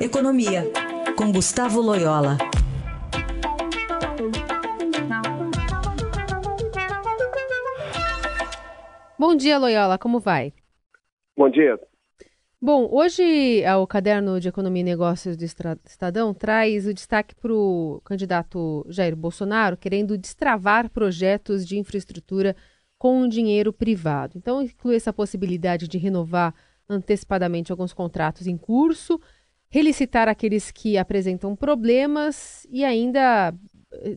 Economia, com Gustavo Loyola. Bom dia, Loyola, como vai? Bom dia. Bom, hoje o caderno de Economia e Negócios do Estadão traz o destaque para o candidato Jair Bolsonaro querendo destravar projetos de infraestrutura com dinheiro privado. Então, inclui essa possibilidade de renovar antecipadamente alguns contratos em curso, relicitar aqueles que apresentam problemas e ainda,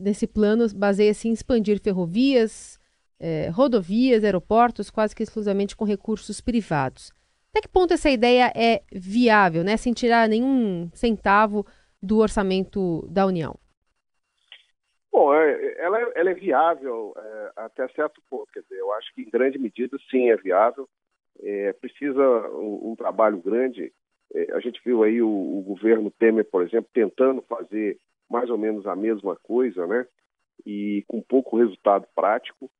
nesse plano, baseia-se em expandir ferrovias, eh, rodovias, aeroportos, quase que exclusivamente com recursos privados. Até que ponto essa ideia é viável, né, sem tirar nenhum centavo do orçamento da União? Bom, é, ela, ela é viável é, até certo ponto. Quer dizer, eu acho que em grande medida sim é viável. É, precisa um, um, trabalho grande. É, a gente viu aí o, o, governo Temer, por exemplo, tentando fazer mais ou menos a mesma coisa, né? E com pouco resultado prático.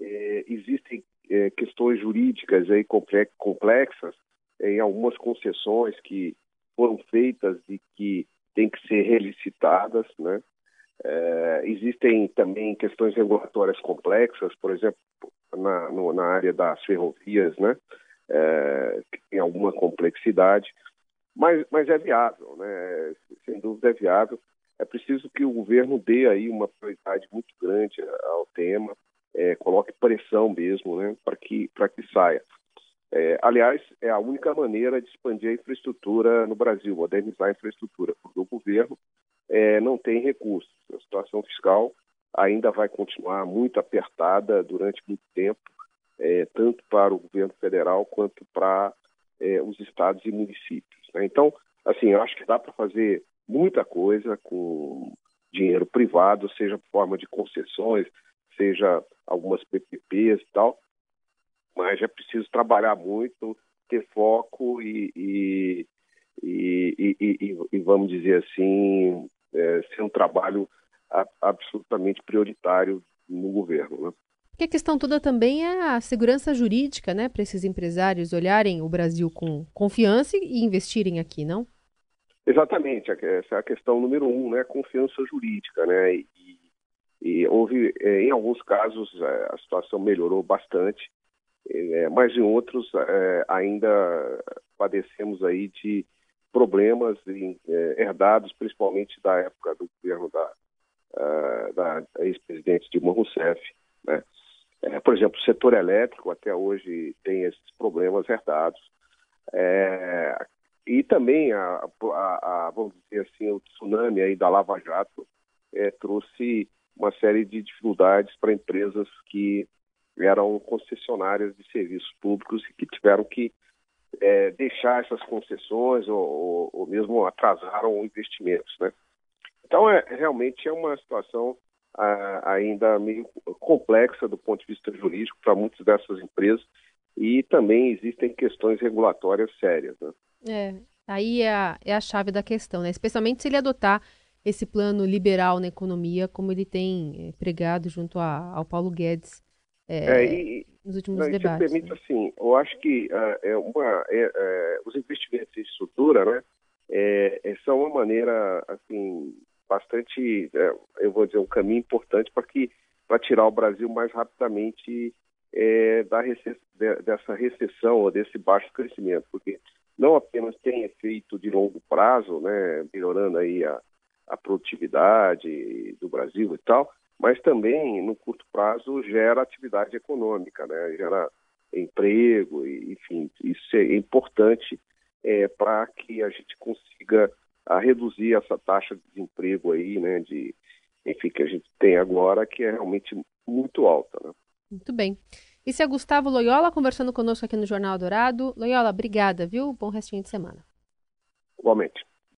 É, existem é, questões jurídicas aí complexas em algumas concessões que foram feitas e que têm que ser relicitadas, né? É, existem também questões regulatórias complexas, por exemplo, na, no, na área das ferrovias, né? É, tem alguma complexidade, mas, mas é viável, né? Sem dúvida é viável. É preciso que o governo dê aí uma prioridade muito grande ao tema, é, coloque pressão mesmo, né? Para que que saia. É, aliás, é a única maneira de expandir a infraestrutura no Brasil, modernizar a infraestrutura, porque o governo é, não tem recursos. A situação fiscal ainda vai continuar muito apertada durante muito tempo, é, tanto para o governo federal quanto para é, os estados e municípios. Né? Então, assim, eu acho que dá para fazer muita coisa com dinheiro privado, seja por forma de concessões, seja algumas PPPs e tal, mas é preciso trabalhar muito, ter foco e, e, e, e, vamos dizer assim, é, ser um trabalho a, absolutamente prioritário no governo. Né? Porque a questão toda também é a segurança jurídica, né, para esses empresários olharem o Brasil com confiança e investirem aqui, não? Exatamente, essa é a questão número um, né, confiança jurídica, né, e, e houve, é, em alguns casos, é, a situação melhorou bastante, é, mas em outros ainda padecemos aí de problemas é, herdados principalmente da época do governo da, da ex-presidente Dilma Rousseff. Né? É, por exemplo, o setor elétrico até hoje tem esses problemas herdados. É, e também, a, a, a, vamos dizer assim, o tsunami aí da Lava Jato é, trouxe uma série de dificuldades para empresas que eram concessionárias de serviços públicos e que tiveram que é, deixar essas concessões ou, ou, ou, mesmo atrasaram investimentos, né? Então, é, realmente é uma situação a, ainda meio complexa do ponto de vista jurídico para muitas dessas empresas e também existem questões regulatórias sérias, né? É, aí é a, é a chave da questão, né? Especialmente se ele adotar esse plano liberal na economia, como ele tem é, pregado junto a, ao Paulo Guedes. É, é, e, nos últimos não, debates. permite, né? assim, eu acho que uh, é uma, é, é, os investimentos em estrutura, né, é, é são uma maneira, assim, bastante, eu vou dizer, um caminho importante para que para tirar o Brasil mais rapidamente da recess, dessa recessão ou desse baixo crescimento, porque não apenas tem efeito de longo prazo, né, melhorando aí a, a produtividade do Brasil e tal, mas também, no curto prazo, gera atividade econômica, né? gera emprego, enfim, isso é importante é, para que a gente consiga a reduzir essa taxa de desemprego aí, né, de, enfim, que a gente tem agora, que é realmente muito alta. Né? Muito bem. Esse é Gustavo Loyola conversando conosco aqui no Jornal Dourado. Loyola, obrigada, viu? Bom restinho de semana. Igualmente.